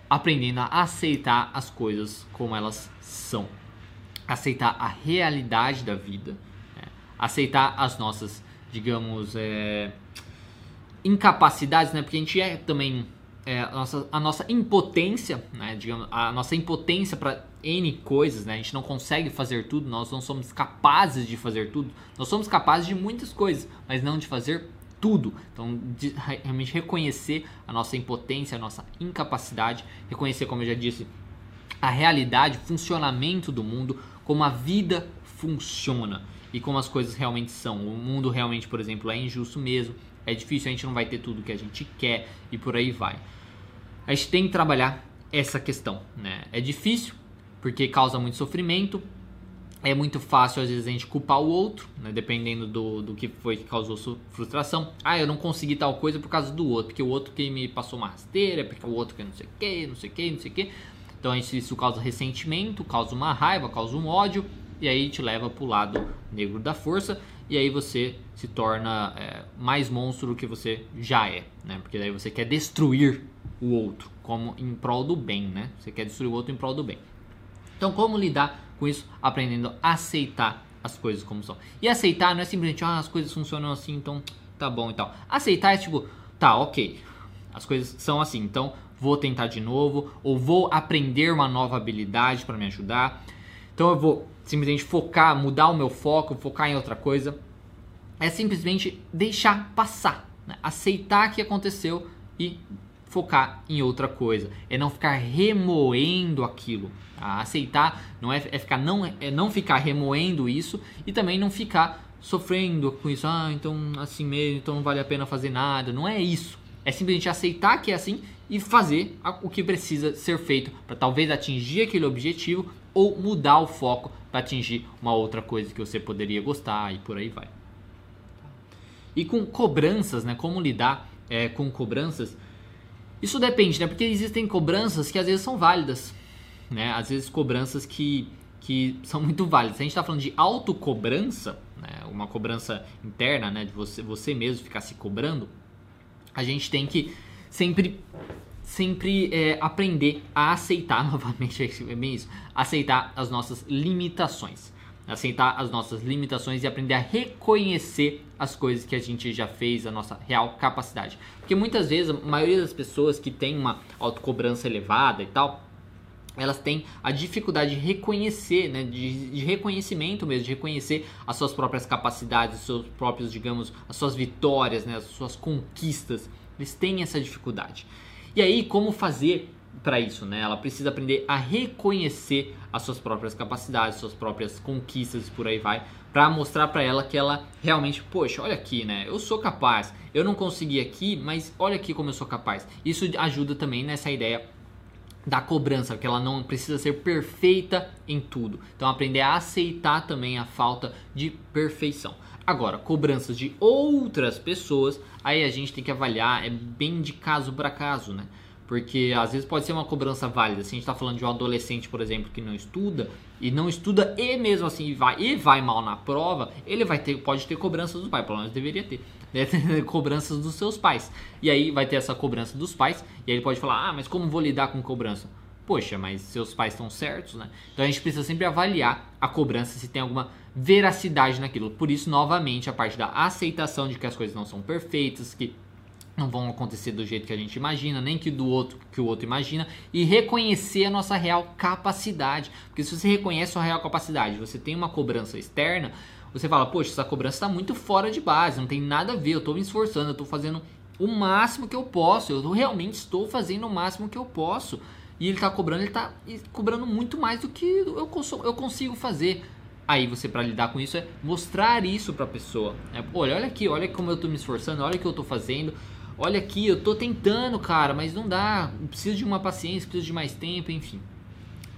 Aprendendo a aceitar as coisas como elas são. Aceitar a realidade da vida. Né? Aceitar as nossas, digamos, é, incapacidades, né? Porque a gente é também é, a, nossa, a nossa impotência, né, digamos, a nossa impotência para N coisas, né, a gente não consegue fazer tudo, nós não somos capazes de fazer tudo, nós somos capazes de muitas coisas, mas não de fazer tudo. Então, de, realmente reconhecer a nossa impotência, a nossa incapacidade, reconhecer, como eu já disse, a realidade, o funcionamento do mundo, como a vida funciona e como as coisas realmente são. O mundo realmente, por exemplo, é injusto mesmo, é difícil, a gente não vai ter tudo que a gente quer e por aí vai. A gente tem que trabalhar essa questão, né? É difícil porque causa muito sofrimento, é muito fácil às vezes a gente culpar o outro, né? dependendo do, do que foi que causou frustração. Ah, eu não consegui tal coisa por causa do outro, porque o outro que me passou uma rasteira, porque o outro que não sei o que, não sei o que, não sei o que. Então isso causa ressentimento, causa uma raiva, causa um ódio, e aí te leva para o lado negro da força, e aí você se torna é, mais monstro do que você já é, né? Porque daí você quer destruir o outro, como em prol do bem, né? Você quer destruir o outro em prol do bem. Então, como lidar com isso? Aprendendo a aceitar as coisas como são. E aceitar não é simplesmente, ah, as coisas funcionam assim, então tá bom e tal. Aceitar é tipo, tá, ok, as coisas são assim, então vou tentar de novo, ou vou aprender uma nova habilidade para me ajudar. Então eu vou simplesmente focar, mudar o meu foco, focar em outra coisa. É simplesmente deixar passar, né? aceitar que aconteceu e focar em outra coisa. É não ficar remoendo aquilo. Tá? Aceitar não é, é ficar não é não ficar remoendo isso e também não ficar sofrendo com isso. Ah, então assim mesmo, então não vale a pena fazer nada. Não é isso. É simplesmente aceitar que é assim e fazer o que precisa ser feito para talvez atingir aquele objetivo ou mudar o foco para atingir uma outra coisa que você poderia gostar e por aí vai. E com cobranças, né? Como lidar é, com cobranças? Isso depende, né? Porque existem cobranças que às vezes são válidas, né? Às vezes cobranças que, que são muito válidas. Se a gente está falando de autocobrança, né? uma cobrança interna, né? De você, você mesmo ficar se cobrando, a gente tem que sempre sempre é, aprender a aceitar novamente é bem isso aceitar as nossas limitações aceitar as nossas limitações e aprender a reconhecer as coisas que a gente já fez, a nossa real capacidade. Porque muitas vezes a maioria das pessoas que tem uma autocobrança elevada e tal, elas têm a dificuldade de reconhecer, né, de, de, reconhecimento mesmo, de reconhecer as suas próprias capacidades, os seus próprios, digamos, as suas vitórias, né, as suas conquistas. Eles têm essa dificuldade. E aí, como fazer para isso, né? Ela precisa aprender a reconhecer as suas próprias capacidades, suas próprias conquistas e por aí vai, para mostrar para ela que ela realmente, poxa, olha aqui, né? Eu sou capaz. Eu não consegui aqui, mas olha aqui como eu sou capaz. Isso ajuda também nessa ideia da cobrança, que ela não precisa ser perfeita em tudo. Então aprender a aceitar também a falta de perfeição. Agora, cobranças de outras pessoas, aí a gente tem que avaliar, é bem de caso para caso, né? Porque às vezes pode ser uma cobrança válida. Se a gente está falando de um adolescente, por exemplo, que não estuda e não estuda e mesmo assim vai e vai mal na prova, ele vai ter, pode ter cobranças dos pais, pelo menos deveria ter, ter cobranças dos seus pais. E aí vai ter essa cobrança dos pais e aí ele pode falar: "Ah, mas como vou lidar com cobrança?" Poxa, mas seus pais estão certos, né? Então a gente precisa sempre avaliar a cobrança se tem alguma veracidade naquilo. Por isso, novamente, a parte da aceitação de que as coisas não são perfeitas, que não vão acontecer do jeito que a gente imagina, nem que do outro que o outro imagina, e reconhecer a nossa real capacidade. Porque se você reconhece a real capacidade, você tem uma cobrança externa, você fala, poxa, essa cobrança está muito fora de base, não tem nada a ver, eu estou me esforçando, eu estou fazendo o máximo que eu posso, eu realmente estou fazendo o máximo que eu posso. E ele está cobrando, ele está cobrando muito mais do que eu, eu consigo fazer. Aí você para lidar com isso é mostrar isso para a pessoa. É, olha, olha aqui, olha como eu estou me esforçando, olha o que eu estou fazendo olha aqui, eu tô tentando, cara, mas não dá, preciso de uma paciência, preciso de mais tempo, enfim.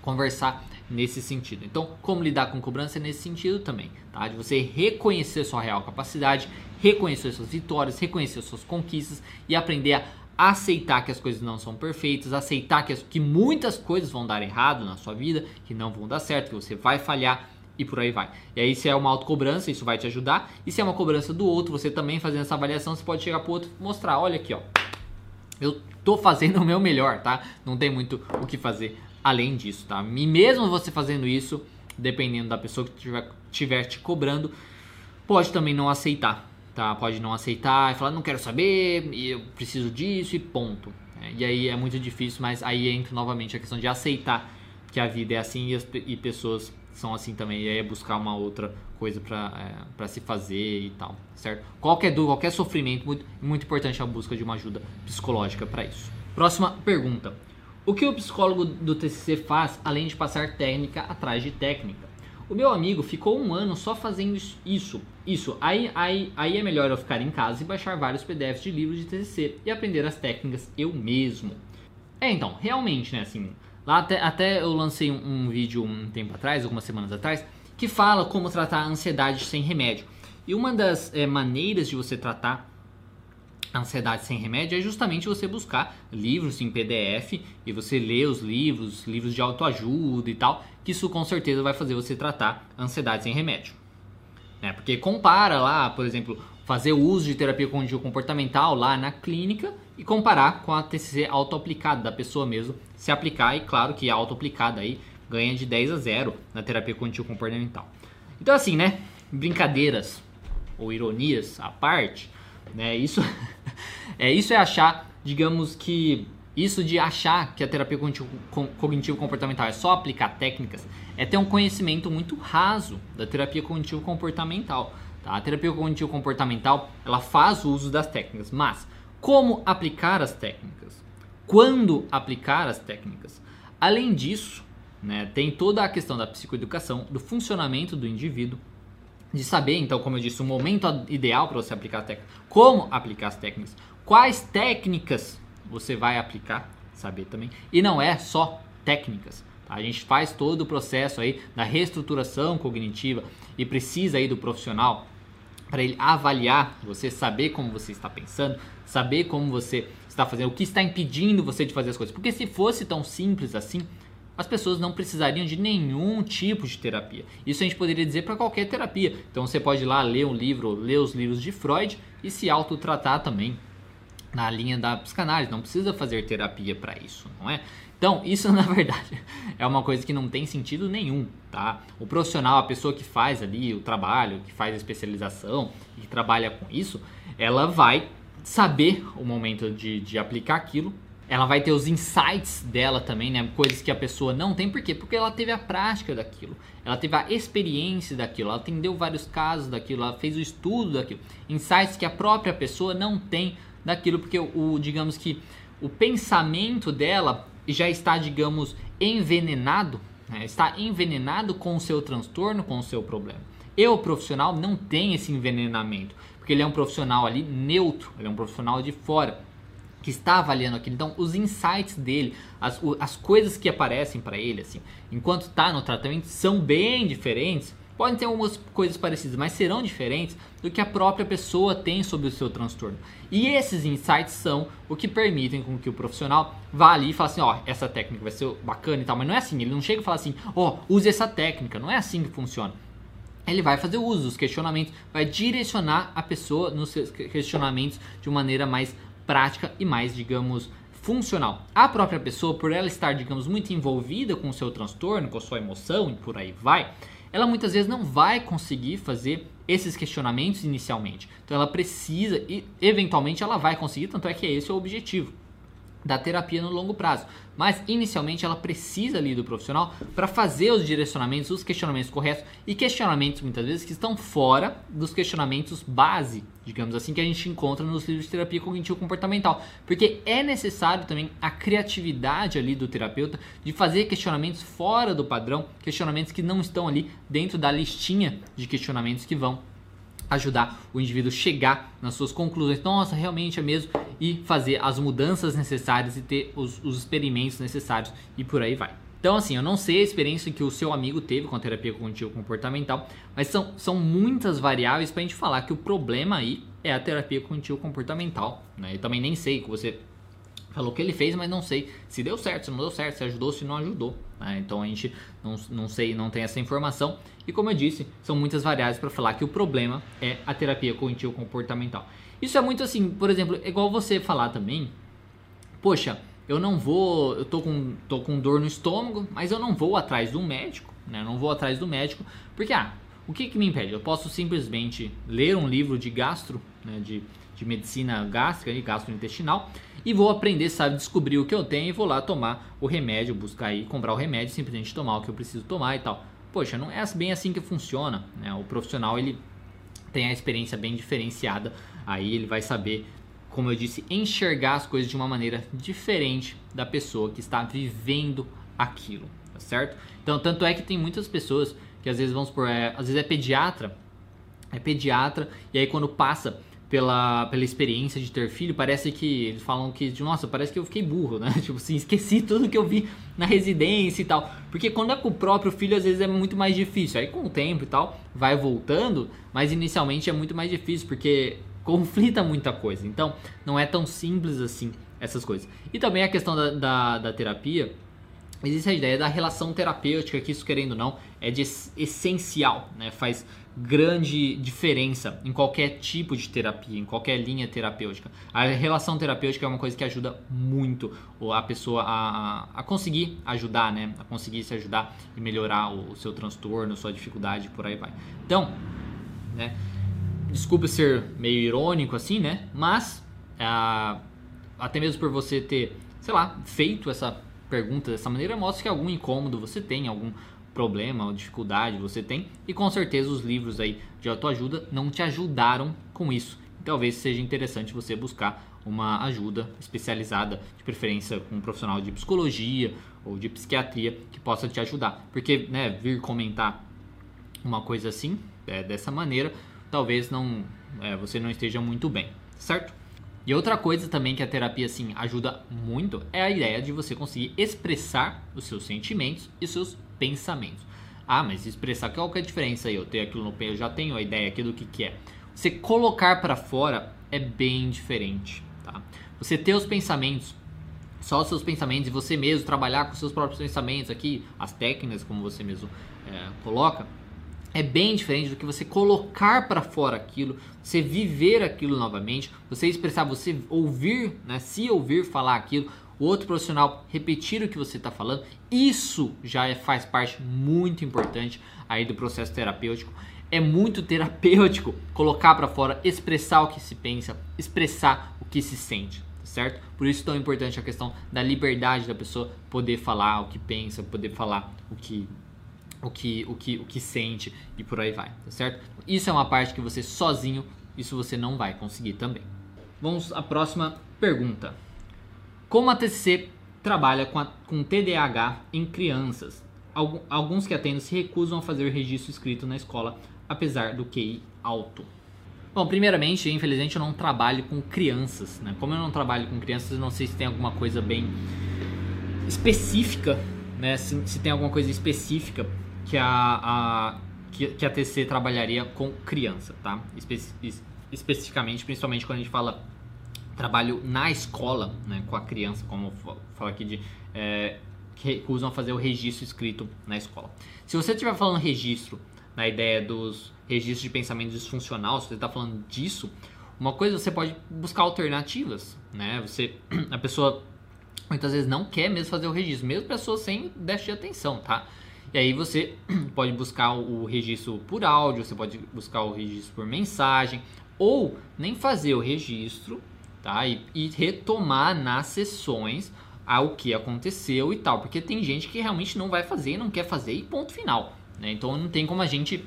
Conversar nesse sentido. Então, como lidar com cobrança é nesse sentido também, tá? De você reconhecer sua real capacidade, reconhecer suas vitórias, reconhecer suas conquistas e aprender a aceitar que as coisas não são perfeitas, aceitar que, as, que muitas coisas vão dar errado na sua vida, que não vão dar certo, que você vai falhar e por aí vai. E aí, se é uma autocobrança, isso vai te ajudar. E se é uma cobrança do outro, você também fazendo essa avaliação, você pode chegar pro outro e mostrar: olha aqui, ó. Eu tô fazendo o meu melhor, tá? Não tem muito o que fazer além disso, tá? E mesmo você fazendo isso, dependendo da pessoa que tiver, tiver te cobrando, pode também não aceitar, tá? Pode não aceitar e falar: não quero saber, eu preciso disso e ponto. É, e aí é muito difícil, mas aí entra novamente a questão de aceitar que a vida é assim e, as, e pessoas são assim também, e aí é buscar uma outra coisa para é, se fazer e tal, certo? Qualquer dor, qualquer sofrimento, muito, muito importante a busca de uma ajuda psicológica para isso. Próxima pergunta. O que o psicólogo do TCC faz além de passar técnica atrás de técnica? O meu amigo ficou um ano só fazendo isso. Isso, aí, aí, aí é melhor eu ficar em casa e baixar vários PDFs de livros de TCC e aprender as técnicas eu mesmo. É, então, realmente, né, assim, lá até, até eu lancei um, um vídeo um tempo atrás, algumas semanas atrás, que fala como tratar a ansiedade sem remédio. E uma das é, maneiras de você tratar ansiedade sem remédio é justamente você buscar livros em PDF e você ler os livros, livros de autoajuda e tal, que isso com certeza vai fazer você tratar ansiedade sem remédio. É, porque compara lá, por exemplo, fazer o uso de terapia cognitivo comportamental lá na clínica e comparar com a TCC auto-aplicada da pessoa mesmo, se aplicar e claro que a auto-aplicada aí ganha de 10 a 0 na terapia cognitivo comportamental. Então assim, né, brincadeiras ou ironias à parte, né, isso é isso é achar, digamos que isso de achar que a terapia cognitivo comportamental é só aplicar técnicas é ter um conhecimento muito raso da terapia cognitivo comportamental. Tá? A terapia cognitivo comportamental ela faz uso das técnicas, mas como aplicar as técnicas? Quando aplicar as técnicas? Além disso, né, tem toda a questão da psicoeducação, do funcionamento do indivíduo, de saber, então, como eu disse, o momento ideal para você aplicar a técnica, como aplicar as técnicas, quais técnicas você vai aplicar, saber também. E não é só técnicas. Tá? A gente faz todo o processo aí da reestruturação cognitiva e precisa aí do profissional para ele avaliar, você saber como você está pensando, saber como você está fazendo, o que está impedindo você de fazer as coisas. Porque se fosse tão simples assim, as pessoas não precisariam de nenhum tipo de terapia. Isso a gente poderia dizer para qualquer terapia. Então você pode ir lá ler um livro, ler os livros de Freud e se autotratar também na linha da psicanálise, não precisa fazer terapia para isso, não é? Então, isso na verdade é uma coisa que não tem sentido nenhum, tá? O profissional, a pessoa que faz ali o trabalho, que faz a especialização e trabalha com isso, ela vai saber o momento de, de aplicar aquilo, ela vai ter os insights dela também, né? Coisas que a pessoa não tem, por quê? Porque ela teve a prática daquilo, ela teve a experiência daquilo, ela atendeu vários casos daquilo, ela fez o estudo daquilo, insights que a própria pessoa não tem daquilo, porque o, digamos que o pensamento dela já está, digamos, envenenado, né? está envenenado com o seu transtorno, com o seu problema. E o profissional não tem esse envenenamento, porque ele é um profissional ali neutro, ele é um profissional de fora que está avaliando aquilo. Então, os insights dele, as, as coisas que aparecem para ele, assim, enquanto está no tratamento, são bem diferentes Podem ter algumas coisas parecidas, mas serão diferentes do que a própria pessoa tem sobre o seu transtorno. E esses insights são o que permitem com que o profissional vá ali e fale assim, ó, essa técnica vai ser bacana e tal, mas não é assim, ele não chega e fala assim, ó, use essa técnica, não é assim que funciona. Ele vai fazer uso dos questionamentos, vai direcionar a pessoa nos questionamentos de maneira mais prática e mais, digamos, funcional. A própria pessoa, por ela estar, digamos, muito envolvida com o seu transtorno, com a sua emoção e por aí vai, ela muitas vezes não vai conseguir fazer esses questionamentos inicialmente. Então ela precisa e eventualmente ela vai conseguir, tanto é que esse é o objetivo da terapia no longo prazo. Mas inicialmente ela precisa ali do profissional para fazer os direcionamentos, os questionamentos corretos e questionamentos muitas vezes que estão fora dos questionamentos base, digamos assim, que a gente encontra nos livros de terapia cognitivo comportamental, porque é necessário também a criatividade ali do terapeuta de fazer questionamentos fora do padrão, questionamentos que não estão ali dentro da listinha de questionamentos que vão ajudar o indivíduo a chegar nas suas conclusões. Nossa, realmente é mesmo. E fazer as mudanças necessárias e ter os, os experimentos necessários e por aí vai. Então, assim, eu não sei a experiência que o seu amigo teve com a terapia cognitivo comportamental, mas são, são muitas variáveis para a gente falar que o problema aí é a terapia cognitivo comportamental. Né? Eu também nem sei que você falou que ele fez, mas não sei se deu certo, se não deu certo, se ajudou, se não ajudou. Né? Então a gente não, não sei, não tem essa informação. E como eu disse, são muitas variáveis para falar que o problema é a terapia cognitivo comportamental. Isso é muito assim, por exemplo, é igual você falar também, poxa, eu não vou, eu tô com, tô com dor no estômago, mas eu não vou atrás do médico, né? Eu não vou atrás do médico, porque ah, o que, que me impede? Eu posso simplesmente ler um livro de gastro, né, de de medicina gástrica e gastrointestinal e vou aprender, sabe, descobrir o que eu tenho e vou lá tomar o remédio, buscar aí, comprar o remédio, simplesmente tomar o que eu preciso tomar e tal. poxa, não é bem assim que funciona. Né? O profissional ele tem a experiência bem diferenciada, aí ele vai saber, como eu disse, enxergar as coisas de uma maneira diferente da pessoa que está vivendo aquilo, tá certo? Então, tanto é que tem muitas pessoas que às vezes vamos por, é, às vezes é pediatra, é pediatra e aí quando passa pela, pela experiência de ter filho, parece que eles falam que, nossa, parece que eu fiquei burro, né? Tipo assim, esqueci tudo que eu vi na residência e tal. Porque quando é com o próprio filho, às vezes é muito mais difícil. Aí com o tempo e tal, vai voltando, mas inicialmente é muito mais difícil, porque conflita muita coisa. Então, não é tão simples assim essas coisas. E também a questão da, da, da terapia, existe a ideia da relação terapêutica, que isso querendo ou não, é de essencial, né? Faz grande diferença em qualquer tipo de terapia, em qualquer linha terapêutica. A relação terapêutica é uma coisa que ajuda muito a pessoa a, a conseguir ajudar, né? A conseguir se ajudar e melhorar o, o seu transtorno, sua dificuldade, por aí vai. Então, né? Desculpa ser meio irônico assim, né? Mas ah, até mesmo por você ter, sei lá, feito essa pergunta dessa maneira, mostra que algum incômodo você tem, algum problema ou dificuldade você tem e com certeza os livros aí de autoajuda não te ajudaram com isso. Talvez seja interessante você buscar uma ajuda especializada, de preferência com um profissional de psicologia ou de psiquiatria que possa te ajudar. Porque né, vir comentar uma coisa assim, é, dessa maneira, talvez não é, você não esteja muito bem, certo? E outra coisa também que a terapia assim ajuda muito é a ideia de você conseguir expressar os seus sentimentos e seus pensamentos. Ah, mas expressar, qual que é a diferença aí? Eu tenho aquilo no pé, eu já tenho a ideia aqui do que, que é. Você colocar para fora é bem diferente, tá? Você ter os pensamentos, só os seus pensamentos e você mesmo trabalhar com os seus próprios pensamentos aqui, as técnicas como você mesmo é, coloca, é bem diferente do que você colocar para fora aquilo, você viver aquilo novamente, você expressar, você ouvir, né, se ouvir falar aquilo, o outro profissional repetir o que você está falando, isso já é, faz parte muito importante aí do processo terapêutico. É muito terapêutico colocar para fora, expressar o que se pensa, expressar o que se sente, tá certo? Por isso é tão importante a questão da liberdade da pessoa poder falar o que pensa, poder falar o que o que o que o que sente e por aí vai, tá certo? Isso é uma parte que você sozinho, isso você não vai conseguir também. Vamos à próxima pergunta. Como a TCC trabalha com, a, com TDAH em crianças, alguns que atendem se recusam a fazer registro escrito na escola, apesar do QI alto. Bom, primeiramente, infelizmente eu não trabalho com crianças, né? Como eu não trabalho com crianças, eu não sei se tem alguma coisa bem específica, né? Se, se tem alguma coisa específica que a, a que, que, a TC trabalharia com criança, tá? Espe especificamente, principalmente quando a gente fala trabalho na escola, né, com a criança, como fala aqui de é, que recusam fazer o registro escrito na escola. Se você estiver falando registro na ideia dos registros de pensamento disfuncional, se você está falando disso, uma coisa você pode buscar alternativas, né? Você, a pessoa muitas vezes não quer mesmo fazer o registro, mesmo pessoa sem déficit de atenção, tá? E aí você pode buscar o registro por áudio, você pode buscar o registro por mensagem, ou nem fazer o registro tá? E, e retomar nas sessões ao que aconteceu e tal, porque tem gente que realmente não vai fazer, não quer fazer e ponto final, né? Então não tem como a gente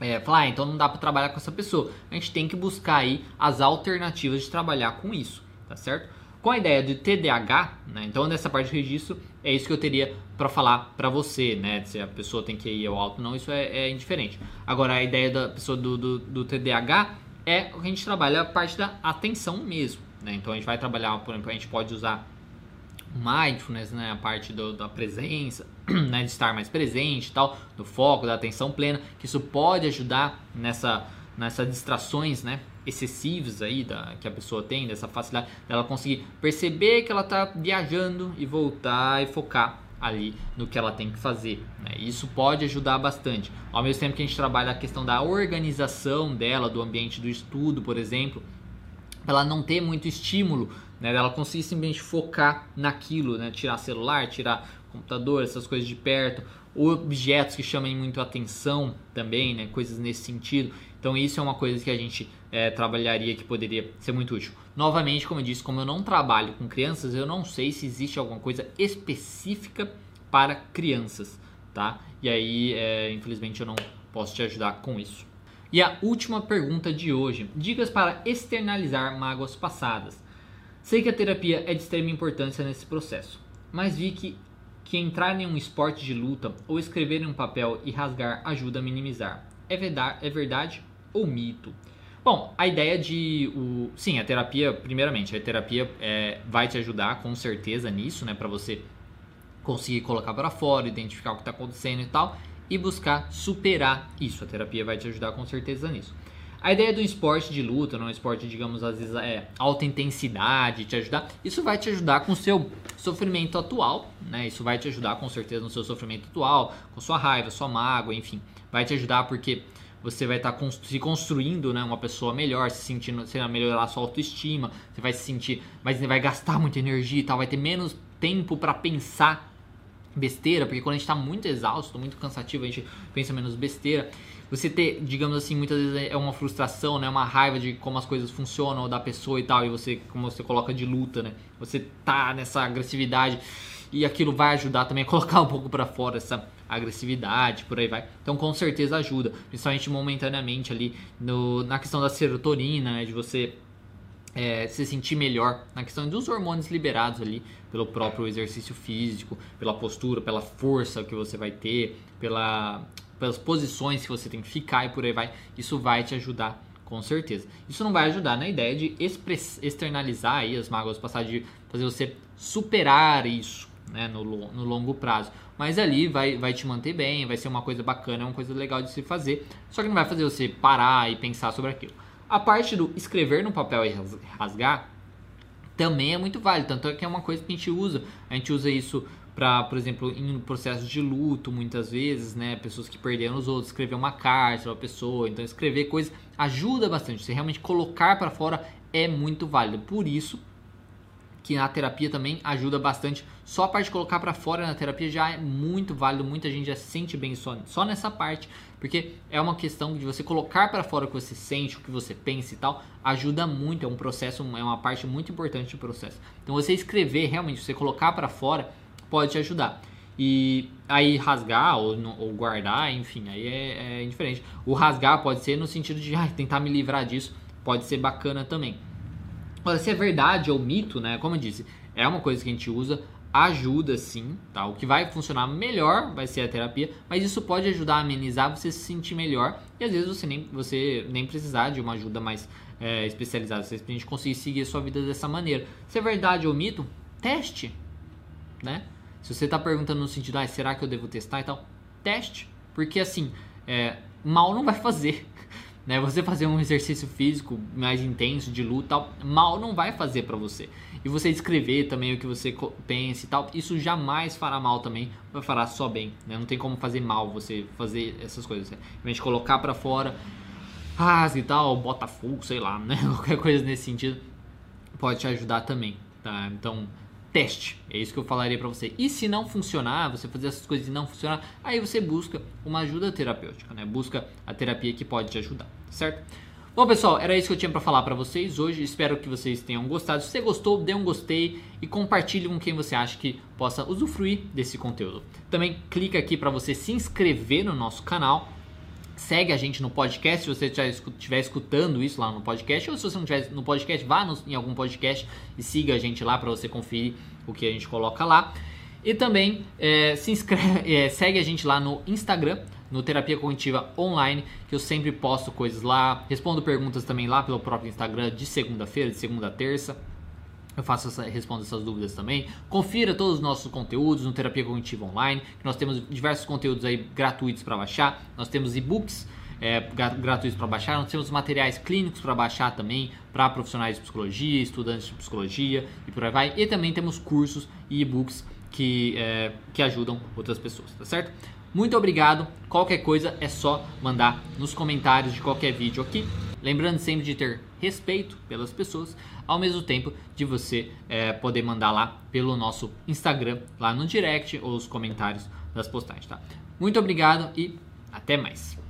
é, falar, ah, então não dá para trabalhar com essa pessoa. A gente tem que buscar aí as alternativas de trabalhar com isso, tá certo? Com a ideia de TDAH, né? Então nessa parte do registro é isso que eu teria para falar para você, né? Se a pessoa tem que ir ao alto não, isso é, é indiferente. Agora a ideia da pessoa do, do, do TDAH é o que a gente trabalha a parte da atenção mesmo. Né? Então a gente vai trabalhar, por exemplo, a gente pode usar mindfulness, né? a parte do, da presença, né? de estar mais presente tal, do foco, da atenção plena, que isso pode ajudar nessa, nessas distrações né? Excessivas aí da, que a pessoa tem, dessa facilidade dela conseguir perceber que ela está viajando e voltar e focar ali no que ela tem que fazer. Né? Isso pode ajudar bastante. Ao mesmo tempo que a gente trabalha a questão da organização dela, do ambiente do estudo, por exemplo, ela não ter muito estímulo, né? Ela conseguir simplesmente focar naquilo, né? Tirar celular, tirar computador, essas coisas de perto, objetos que chamem muito atenção também, né? Coisas nesse sentido. Então isso é uma coisa que a gente é, trabalharia que poderia ser muito útil. Novamente, como eu disse, como eu não trabalho com crianças, eu não sei se existe alguma coisa específica para crianças, tá? E aí, é, infelizmente, eu não posso te ajudar com isso. E a última pergunta de hoje: dicas para externalizar mágoas passadas. Sei que a terapia é de extrema importância nesse processo, mas vi que, que entrar em um esporte de luta ou escrever em um papel e rasgar ajuda a minimizar. É verdade, é verdade ou mito? Bom, a ideia de o sim, a terapia, primeiramente, a terapia é, vai te ajudar com certeza nisso, né, para você conseguir colocar para fora, identificar o que está acontecendo e tal, e buscar superar isso. A terapia vai te ajudar com certeza nisso. A ideia do esporte de luta, não é um esporte, digamos, às vezes é alta intensidade, te ajudar, isso vai te ajudar com o seu sofrimento atual, né? Isso vai te ajudar com certeza no seu sofrimento atual, com sua raiva, sua mágoa, enfim. Vai te ajudar porque você vai estar tá se construindo, né, uma pessoa melhor, se sentindo, você vai melhorar a sua autoestima, você vai se sentir, mas vai gastar muita energia e tal, vai ter menos tempo para pensar besteira, porque quando a gente está muito exausto, muito cansativo, a gente pensa menos besteira. Você ter, digamos assim, muitas vezes é uma frustração, né, uma raiva de como as coisas funcionam da pessoa e tal, e você, como você coloca de luta, né? Você tá nessa agressividade e aquilo vai ajudar também a colocar um pouco para fora essa agressividade, por aí vai. Então com certeza ajuda, principalmente momentaneamente ali no, na questão da serotonina, né, de você é, se sentir melhor, na questão dos hormônios liberados ali pelo próprio exercício físico, pela postura, pela força que você vai ter, pela, pelas posições que você tem que ficar e por aí vai. Isso vai te ajudar com certeza. Isso não vai ajudar na ideia de externalizar aí as mágoas passadas, de fazer você superar isso né, no, no longo prazo. Mas ali vai, vai te manter bem, vai ser uma coisa bacana, é uma coisa legal de se fazer. Só que não vai fazer você parar e pensar sobre aquilo. A parte do escrever no papel e rasgar também é muito válido, tanto é que é uma coisa que a gente usa. A gente usa isso para, por exemplo, em processos de luto, muitas vezes, né? Pessoas que perderam os outros, escrever uma carta para a pessoa. Então, escrever coisas ajuda bastante. Você realmente colocar para fora é muito válido. Por isso, que na terapia também ajuda bastante. Só a parte de colocar para fora na terapia já é muito válido, muita gente já se sente bem só, só nessa parte, porque é uma questão de você colocar para fora o que você sente, o que você pensa e tal, ajuda muito, é um processo, é uma parte muito importante do processo. Então você escrever realmente, você colocar para fora, pode te ajudar. E aí rasgar ou, ou guardar, enfim, aí é, é indiferente. O rasgar pode ser no sentido de ah, tentar me livrar disso, pode ser bacana também. Se é verdade ou mito, né? Como eu disse, é uma coisa que a gente usa, ajuda sim, tá? O que vai funcionar melhor vai ser a terapia, mas isso pode ajudar a amenizar você se sentir melhor e às vezes você nem, você nem precisar de uma ajuda mais é, especializada, você simplesmente conseguir seguir a sua vida dessa maneira. Se é verdade ou mito, teste, né? Se você está perguntando no sentido, ah, será que eu devo testar e tal, teste, porque assim, é, mal não vai fazer. Né? Você fazer um exercício físico mais intenso, de luta, mal não vai fazer para você. E você escrever também o que você pensa e tal, isso jamais fará mal também, vai fará só bem. Né? Não tem como fazer mal você fazer essas coisas. Né? Em vez de colocar para fora, rasga e tal, bota fogo, sei lá, né? Qualquer coisa nesse sentido pode te ajudar também, tá? Então, teste. É isso que eu falaria para você. E se não funcionar, você fazer essas coisas e não funcionar, aí você busca uma ajuda terapêutica, né? Busca a terapia que pode te ajudar, certo? Bom, pessoal, era isso que eu tinha para falar para vocês hoje. Espero que vocês tenham gostado. Se você gostou, dê um gostei e compartilhe com quem você acha que possa usufruir desse conteúdo. Também clica aqui para você se inscrever no nosso canal segue a gente no podcast, se você estiver escutando isso lá no podcast, ou se você não estiver no podcast, vá no, em algum podcast e siga a gente lá para você conferir o que a gente coloca lá. E também é, se inscreve, é, segue a gente lá no Instagram, no Terapia Cognitiva Online, que eu sempre posto coisas lá, respondo perguntas também lá pelo próprio Instagram de segunda-feira, de segunda a terça. Eu faço essa, respondo essas dúvidas também. Confira todos os nossos conteúdos no Terapia Cognitiva Online, que nós temos diversos conteúdos aí gratuitos para baixar. Nós temos e-books é, gratuitos para baixar, nós temos materiais clínicos para baixar também para profissionais de psicologia, estudantes de psicologia e por aí vai. E também temos cursos e e-books que, é, que ajudam outras pessoas, tá certo? Muito obrigado. Qualquer coisa é só mandar nos comentários de qualquer vídeo aqui. Lembrando sempre de ter respeito pelas pessoas, ao mesmo tempo de você é, poder mandar lá pelo nosso Instagram, lá no direct ou os comentários das postagens, tá? Muito obrigado e até mais!